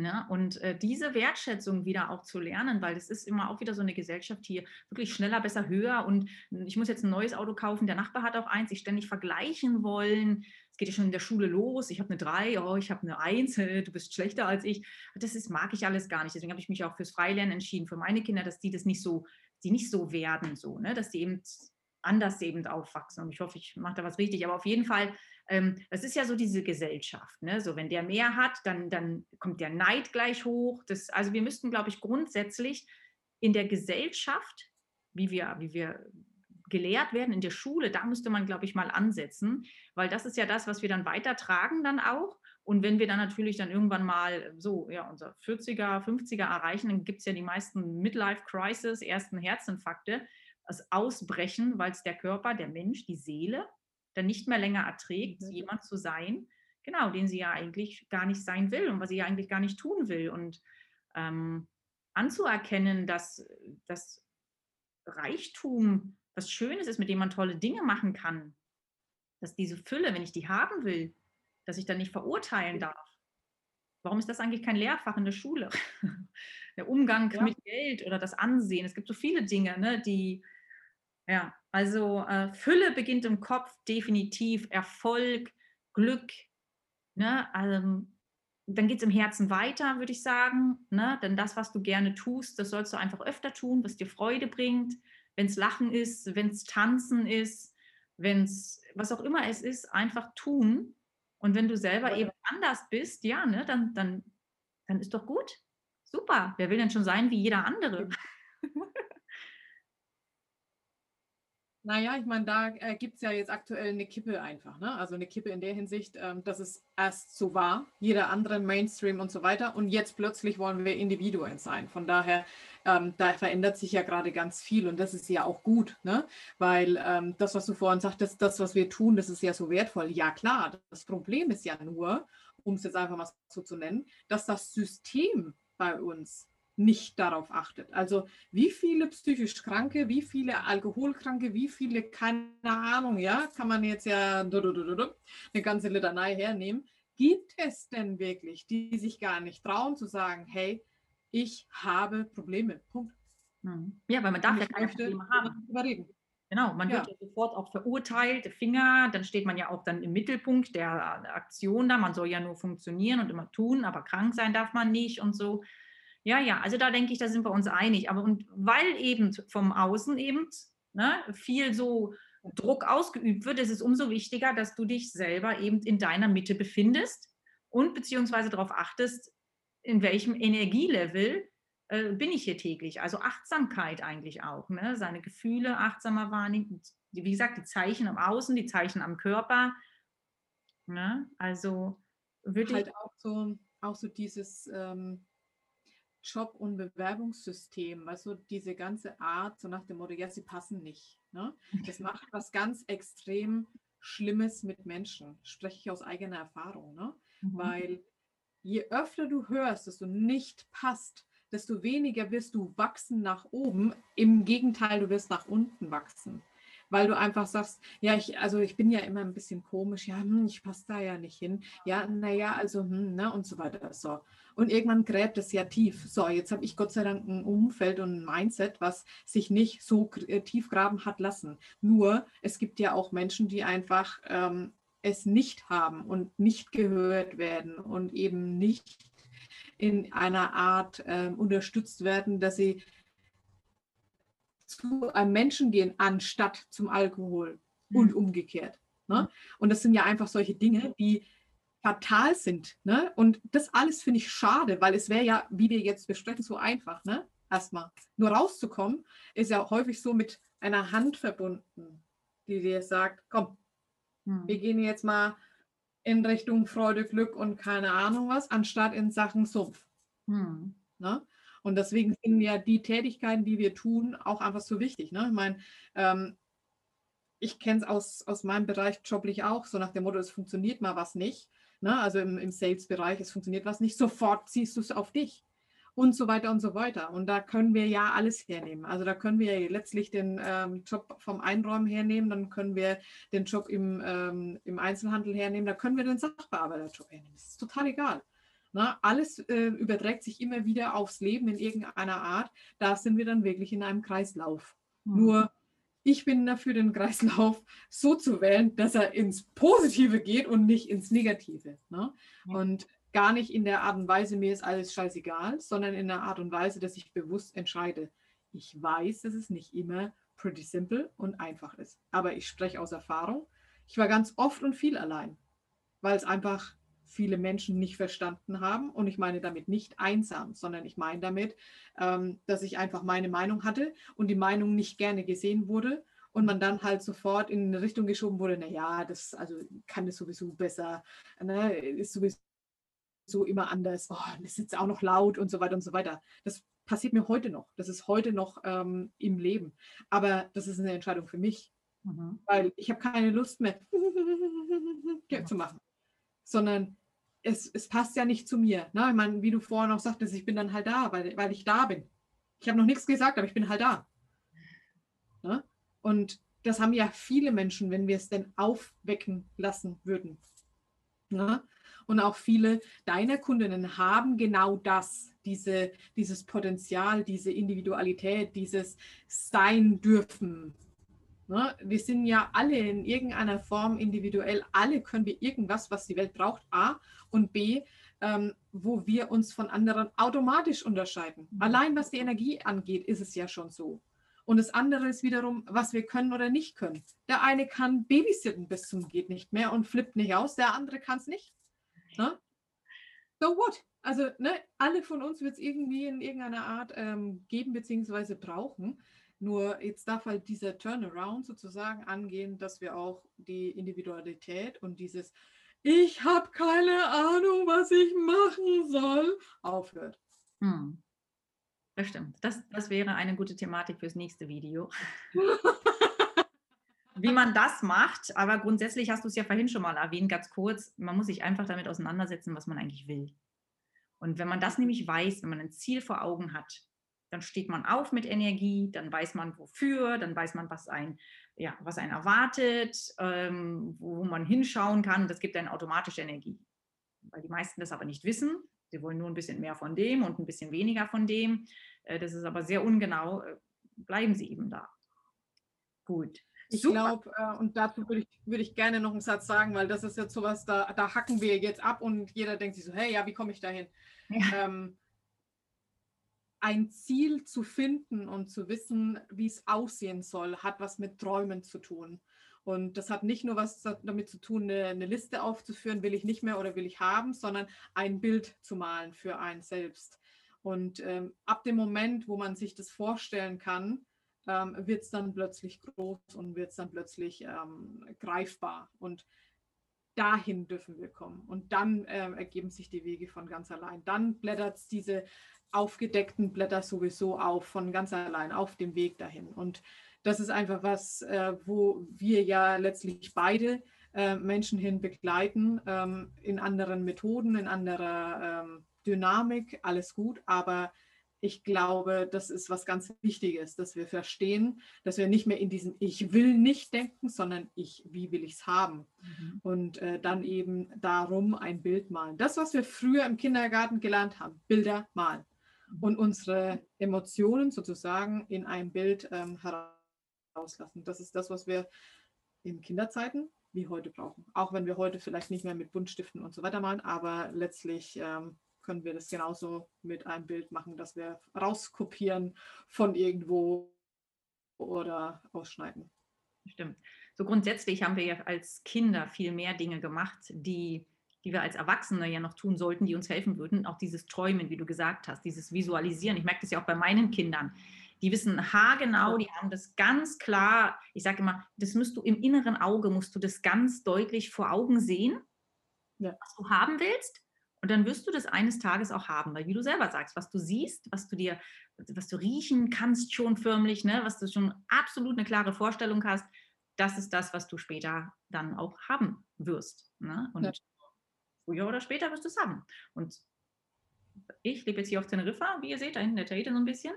Ne? Und äh, diese Wertschätzung wieder auch zu lernen, weil es ist immer auch wieder so eine Gesellschaft hier, wirklich schneller, besser, höher. Und ich muss jetzt ein neues Auto kaufen, der Nachbar hat auch eins, sich ständig vergleichen wollen. Geht ja schon in der Schule los. Ich habe eine 3, oh, ich habe eine 1, du bist schlechter als ich. Das ist, mag ich alles gar nicht. Deswegen habe ich mich auch fürs Freilernen entschieden, für meine Kinder, dass die das nicht so, die nicht so werden, so, ne? dass die eben anders eben aufwachsen. Und ich hoffe, ich mache da was richtig. Aber auf jeden Fall ähm, das ist ja so diese Gesellschaft. Ne? So, wenn der mehr hat, dann, dann kommt der Neid gleich hoch. Das, also wir müssten, glaube ich, grundsätzlich in der Gesellschaft, wie wir, wie wir gelehrt werden in der Schule, da müsste man, glaube ich, mal ansetzen, weil das ist ja das, was wir dann weitertragen dann auch. Und wenn wir dann natürlich dann irgendwann mal so, ja, unser 40er, 50er erreichen, dann gibt es ja die meisten Midlife-Crisis, ersten Herzinfarkte. das Ausbrechen, weil es der Körper, der Mensch, die Seele dann nicht mehr länger erträgt, mhm. jemand zu sein, genau, den sie ja eigentlich gar nicht sein will und was sie ja eigentlich gar nicht tun will. Und ähm, anzuerkennen, dass das Reichtum was Schönes ist, mit dem man tolle Dinge machen kann, dass diese Fülle, wenn ich die haben will, dass ich dann nicht verurteilen darf. Warum ist das eigentlich kein Lehrfach in der Schule? der Umgang ja. mit Geld oder das Ansehen. Es gibt so viele Dinge, ne, die, ja, also äh, Fülle beginnt im Kopf, definitiv. Erfolg, Glück, ne, also, dann geht es im Herzen weiter, würde ich sagen. Ne? Denn das, was du gerne tust, das sollst du einfach öfter tun, was dir Freude bringt. Wenn es Lachen ist, wenn es Tanzen ist, wenn es was auch immer es ist, einfach tun. Und wenn du selber eben anders bist, ja, ne, dann, dann, dann ist doch gut. Super. Wer will denn schon sein wie jeder andere? Naja, ich meine, da äh, gibt es ja jetzt aktuell eine Kippe einfach. Ne? Also eine Kippe in der Hinsicht, ähm, dass es erst so war, jeder andere Mainstream und so weiter. Und jetzt plötzlich wollen wir Individuen sein. Von daher, ähm, da verändert sich ja gerade ganz viel und das ist ja auch gut, ne? weil ähm, das, was du vorhin sagtest, das, was wir tun, das ist ja so wertvoll. Ja klar, das Problem ist ja nur, um es jetzt einfach mal so zu nennen, dass das System bei uns nicht darauf achtet. Also wie viele psychisch Kranke, wie viele Alkoholkranke, wie viele, keine Ahnung, ja, kann man jetzt ja eine ganze Litanei hernehmen. Gibt es denn wirklich, die sich gar nicht trauen zu sagen, hey, ich habe Probleme, Punkt. Hm. Ja, weil man darf ja keine Probleme haben. Überreden. Genau, man wird ja. ja. sofort auch verurteilt, Finger, dann steht man ja auch dann im Mittelpunkt der Aktion da, man soll ja nur funktionieren und immer tun, aber krank sein darf man nicht und so. Ja, ja, also da denke ich, da sind wir uns einig. Aber und weil eben vom Außen eben ne, viel so Druck ausgeübt wird, ist es umso wichtiger, dass du dich selber eben in deiner Mitte befindest und beziehungsweise darauf achtest, in welchem Energielevel äh, bin ich hier täglich. Also Achtsamkeit eigentlich auch, ne? seine Gefühle achtsamer wahrnehmen. Wie gesagt, die Zeichen am Außen, die Zeichen am Körper. Ne? Also würde halt auch so, auch so dieses ähm Job- und Bewerbungssystem, du, diese ganze Art, so nach dem Motto, ja, sie passen nicht. Ne? Das macht was ganz extrem Schlimmes mit Menschen, spreche ich aus eigener Erfahrung, ne? Mhm. weil je öfter du hörst, dass du nicht passt, desto weniger wirst du wachsen nach oben. Im Gegenteil, du wirst nach unten wachsen weil du einfach sagst, ja, ich, also ich bin ja immer ein bisschen komisch, ja, hm, ich passe da ja nicht hin, ja, naja, also, hm, ne, und so weiter. So. Und irgendwann gräbt es ja tief. So, jetzt habe ich Gott sei Dank ein Umfeld und ein Mindset, was sich nicht so äh, tief graben hat lassen. Nur, es gibt ja auch Menschen, die einfach ähm, es nicht haben und nicht gehört werden und eben nicht in einer Art äh, unterstützt werden, dass sie zu einem Menschen gehen, anstatt zum Alkohol mhm. und umgekehrt. Ne? Und das sind ja einfach solche Dinge, die fatal sind. Ne? Und das alles finde ich schade, weil es wäre ja, wie wir jetzt besprechen, so einfach. Ne? Erstmal. Nur rauszukommen, ist ja häufig so mit einer Hand verbunden, die dir sagt, komm, hm. wir gehen jetzt mal in Richtung Freude, Glück und keine Ahnung was, anstatt in Sachen Sumpf. Hm. Ne? Und deswegen sind ja die Tätigkeiten, die wir tun, auch einfach so wichtig. Ne? Ich meine, ähm, ich kenne es aus, aus meinem Bereich joblich auch, so nach dem Motto, es funktioniert mal was nicht. Ne? Also im, im Sales-Bereich, es funktioniert was nicht, sofort ziehst du es auf dich und so weiter und so weiter. Und da können wir ja alles hernehmen. Also da können wir letztlich den ähm, Job vom Einräumen hernehmen, dann können wir den Job im, ähm, im Einzelhandel hernehmen, da können wir den Sachbearbeiterjob hernehmen. Das ist total egal. Na, ne? alles äh, überträgt sich immer wieder aufs Leben in irgendeiner Art. Da sind wir dann wirklich in einem Kreislauf. Mhm. Nur ich bin dafür, den Kreislauf so zu wählen, dass er ins Positive geht und nicht ins Negative. Ne? Mhm. Und gar nicht in der Art und Weise, mir ist alles scheißegal, sondern in der Art und Weise, dass ich bewusst entscheide. Ich weiß, dass es nicht immer pretty simple und einfach ist. Aber ich spreche aus Erfahrung. Ich war ganz oft und viel allein, weil es einfach viele Menschen nicht verstanden haben. Und ich meine damit nicht einsam, sondern ich meine damit, ähm, dass ich einfach meine Meinung hatte und die Meinung nicht gerne gesehen wurde und man dann halt sofort in eine Richtung geschoben wurde, naja, das also kann es sowieso besser, ne, ist sowieso immer anders, oh, das ist jetzt auch noch laut und so weiter und so weiter. Das passiert mir heute noch. Das ist heute noch ähm, im Leben. Aber das ist eine Entscheidung für mich. Mhm. Weil ich habe keine Lust mehr zu machen. Sondern es, es passt ja nicht zu mir. Ne? Ich meine, wie du vorher noch sagtest, ich bin dann halt da, weil, weil ich da bin. Ich habe noch nichts gesagt, aber ich bin halt da. Ne? Und das haben ja viele Menschen, wenn wir es denn aufwecken lassen würden. Ne? Und auch viele deiner Kundinnen haben genau das, diese, dieses Potenzial, diese Individualität, dieses Sein dürfen. Ne? Wir sind ja alle in irgendeiner Form individuell. Alle können wir irgendwas, was die Welt braucht, A und B, ähm, wo wir uns von anderen automatisch unterscheiden. Mhm. Allein was die Energie angeht, ist es ja schon so. Und das andere ist wiederum, was wir können oder nicht können. Der eine kann babysitten bis zum geht nicht mehr und flippt nicht aus, der andere kann es nicht. Ne? So what? Also ne, alle von uns wird es irgendwie in irgendeiner Art ähm, geben bzw. brauchen. Nur jetzt darf halt dieser Turnaround sozusagen angehen, dass wir auch die Individualität und dieses Ich habe keine Ahnung, was ich machen soll, aufhört. Hm. Das stimmt. Das, das wäre eine gute Thematik fürs nächste Video. Wie man das macht, aber grundsätzlich hast du es ja vorhin schon mal erwähnt, ganz kurz, man muss sich einfach damit auseinandersetzen, was man eigentlich will. Und wenn man das nämlich weiß, wenn man ein Ziel vor Augen hat, dann steht man auf mit Energie, dann weiß man wofür, dann weiß man, was ein, ja, was einen erwartet, ähm, wo man hinschauen kann. Das gibt eine automatische Energie. Weil die meisten das aber nicht wissen, Sie wollen nur ein bisschen mehr von dem und ein bisschen weniger von dem. Äh, das ist aber sehr ungenau. Äh, bleiben Sie eben da. Gut. Ich glaube, äh, und dazu würde ich, würd ich gerne noch einen Satz sagen, weil das ist jetzt sowas, da, da hacken wir jetzt ab und jeder denkt sich so, hey, ja, wie komme ich dahin? Ja. Ähm, ein Ziel zu finden und zu wissen, wie es aussehen soll, hat was mit Träumen zu tun. Und das hat nicht nur was damit zu tun, eine, eine, Liste aufzuführen, will ich nicht mehr oder will ich haben, sondern ein Bild zu malen für einen selbst. Und ähm, ab dem Moment, wo man sich das vorstellen kann, ähm, wird es dann plötzlich groß und wird es dann plötzlich ähm, greifbar. Und dahin dürfen wir kommen. Und dann äh, ergeben sich die Wege von ganz allein. Dann blättert es diese aufgedeckten Blätter sowieso auf, von ganz allein, auf dem Weg dahin. Und das ist einfach was, äh, wo wir ja letztlich beide äh, Menschen hin begleiten, ähm, in anderen Methoden, in anderer ähm, Dynamik, alles gut, aber ich glaube, das ist was ganz Wichtiges, dass wir verstehen, dass wir nicht mehr in diesem Ich will nicht denken, sondern ich, wie will ich es haben? Mhm. Und äh, dann eben darum ein Bild malen. Das, was wir früher im Kindergarten gelernt haben, Bilder malen. Und unsere Emotionen sozusagen in ein Bild ähm, herauslassen. Das ist das, was wir in Kinderzeiten wie heute brauchen. Auch wenn wir heute vielleicht nicht mehr mit Buntstiften und so weiter malen, aber letztlich ähm, können wir das genauso mit einem Bild machen, das wir rauskopieren von irgendwo oder ausschneiden. Stimmt. So grundsätzlich haben wir ja als Kinder viel mehr Dinge gemacht, die, die wir als Erwachsene ja noch tun sollten, die uns helfen würden. Auch dieses Träumen, wie du gesagt hast, dieses Visualisieren. Ich merke das ja auch bei meinen Kindern. Die wissen haargenau, die haben das ganz klar. Ich sage immer, das musst du im inneren Auge, musst du das ganz deutlich vor Augen sehen, ja. was du haben willst. Und dann wirst du das eines Tages auch haben, weil wie du selber sagst, was du siehst, was du dir, was du riechen kannst schon förmlich, ne, was du schon absolut eine klare Vorstellung hast, das ist das, was du später dann auch haben wirst. Ne? Und ja. Früher oder später wirst du es haben. Und ich lebe jetzt hier auf Teneriffa, wie ihr seht, da hinten der Tahiti so ein bisschen.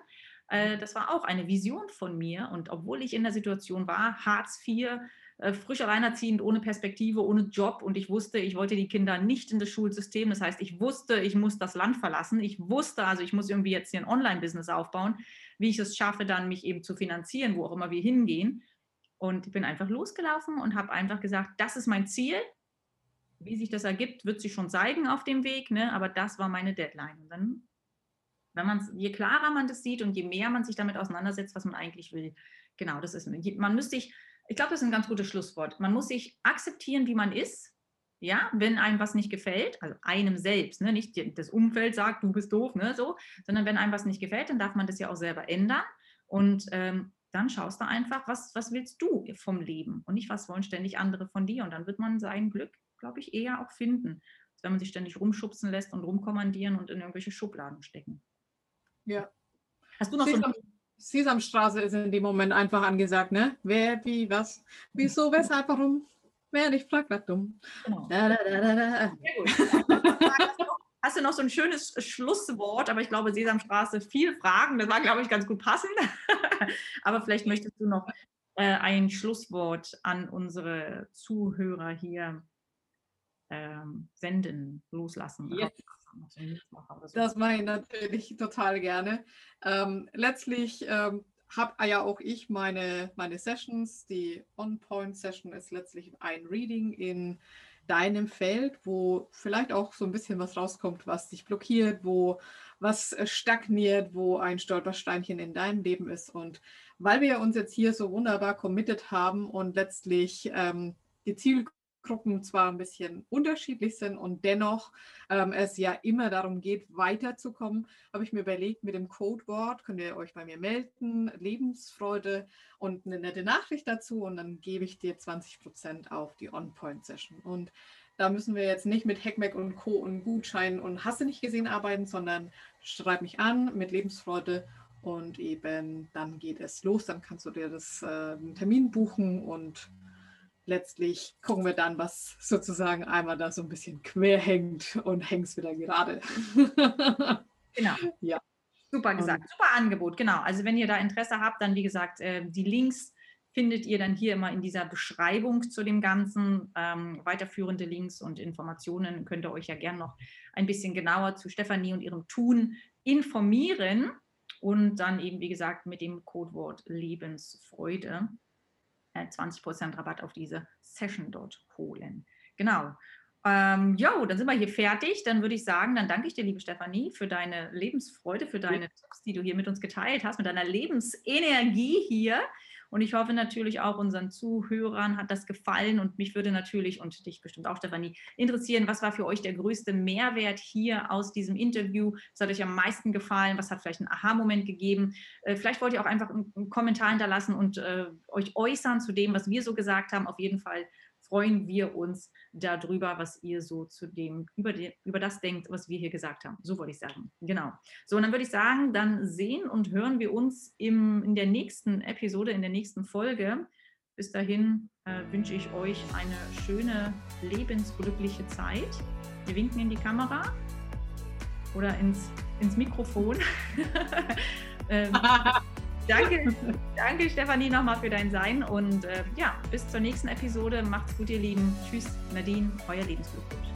Äh, das war auch eine Vision von mir. Und obwohl ich in der Situation war, Hartz IV, äh, frisch alleinerziehend, ohne Perspektive, ohne Job und ich wusste, ich wollte die Kinder nicht in das Schulsystem. Das heißt, ich wusste, ich muss das Land verlassen. Ich wusste, also ich muss irgendwie jetzt hier ein Online-Business aufbauen, wie ich es schaffe, dann mich eben zu finanzieren, wo auch immer wir hingehen. Und ich bin einfach losgelaufen und habe einfach gesagt, das ist mein Ziel. Wie sich das ergibt, wird sich schon zeigen auf dem Weg, ne? aber das war meine Deadline. Und dann, wenn man je klarer man das sieht und je mehr man sich damit auseinandersetzt, was man eigentlich will, genau, das ist, man müsste sich ich glaube, das ist ein ganz gutes Schlusswort. Man muss sich akzeptieren, wie man ist. Ja, wenn einem was nicht gefällt, also einem selbst, ne, nicht das Umfeld sagt, du bist doof, ne, so, sondern wenn einem was nicht gefällt, dann darf man das ja auch selber ändern. Und ähm, dann schaust du einfach, was, was willst du vom Leben und nicht, was wollen ständig andere von dir. Und dann wird man sein Glück, glaube ich, eher auch finden, als wenn man sich ständig rumschubsen lässt und rumkommandieren und in irgendwelche Schubladen stecken. Ja, Hast du noch Sesam, so Sesamstraße ist in dem Moment einfach angesagt, ne? Wer, wie, was, wieso, weshalb, warum? Wer nicht fragt, bleibt dumm. Genau. Da, da, da, Sehr gut. Hast du noch so ein schönes Schlusswort, aber ich glaube, Sesamstraße, viel Fragen, das war, glaube ich, ganz gut passend. aber vielleicht möchtest du noch äh, ein Schlusswort an unsere Zuhörer hier ähm, senden, loslassen. Yes. Das mache ich natürlich total gerne. Ähm, letztlich ähm, habe ja auch ich meine, meine Sessions. Die On-Point-Session ist letztlich ein Reading in deinem Feld, wo vielleicht auch so ein bisschen was rauskommt, was dich blockiert, wo was stagniert, wo ein Stolpersteinchen in deinem Leben ist. Und weil wir uns jetzt hier so wunderbar committed haben und letztlich ähm, die Zielgruppe Gruppen zwar ein bisschen unterschiedlich sind und dennoch ähm, es ja immer darum geht, weiterzukommen, habe ich mir überlegt, mit dem Codewort könnt ihr euch bei mir melden, Lebensfreude und eine nette Nachricht dazu und dann gebe ich dir 20 Prozent auf die On-Point-Session. Und da müssen wir jetzt nicht mit Hackmack und Co. und Gutschein und Hasse nicht gesehen arbeiten, sondern schreib mich an mit Lebensfreude und eben dann geht es los. Dann kannst du dir das äh, Termin buchen und letztlich gucken wir dann, was sozusagen einmal da so ein bisschen quer hängt und hängt es wieder gerade. genau. Ja. Super gesagt. Super Angebot, genau. Also wenn ihr da Interesse habt, dann wie gesagt, äh, die Links findet ihr dann hier immer in dieser Beschreibung zu dem Ganzen. Ähm, weiterführende Links und Informationen könnt ihr euch ja gerne noch ein bisschen genauer zu Stefanie und ihrem Tun informieren. Und dann eben, wie gesagt, mit dem Codewort Lebensfreude 20% äh, Rabatt auf diese Session dort holen. Genau. Ähm, jo, dann sind wir hier fertig. Dann würde ich sagen, dann danke ich dir, liebe Stefanie, für deine Lebensfreude, für deine Tipps, die du hier mit uns geteilt hast, mit deiner Lebensenergie hier. Und ich hoffe natürlich auch unseren Zuhörern hat das gefallen und mich würde natürlich und dich bestimmt auch, Stefanie, interessieren, was war für euch der größte Mehrwert hier aus diesem Interview? Was hat euch am meisten gefallen? Was hat vielleicht einen Aha-Moment gegeben? Äh, vielleicht wollt ihr auch einfach einen Kommentar hinterlassen und äh, euch äußern zu dem, was wir so gesagt haben. Auf jeden Fall freuen wir uns darüber, was ihr so zu dem, über, die, über das denkt, was wir hier gesagt haben. So wollte ich sagen. Genau. So, und dann würde ich sagen, dann sehen und hören wir uns im, in der nächsten Episode, in der nächsten Folge. Bis dahin äh, wünsche ich euch eine schöne, lebensglückliche Zeit. Wir winken in die Kamera oder ins, ins Mikrofon. ähm, Danke, danke Stefanie nochmal für dein Sein und äh, ja, bis zur nächsten Episode. Macht's gut, ihr Lieben. Tschüss, Nadine, euer Lebensglückwunsch.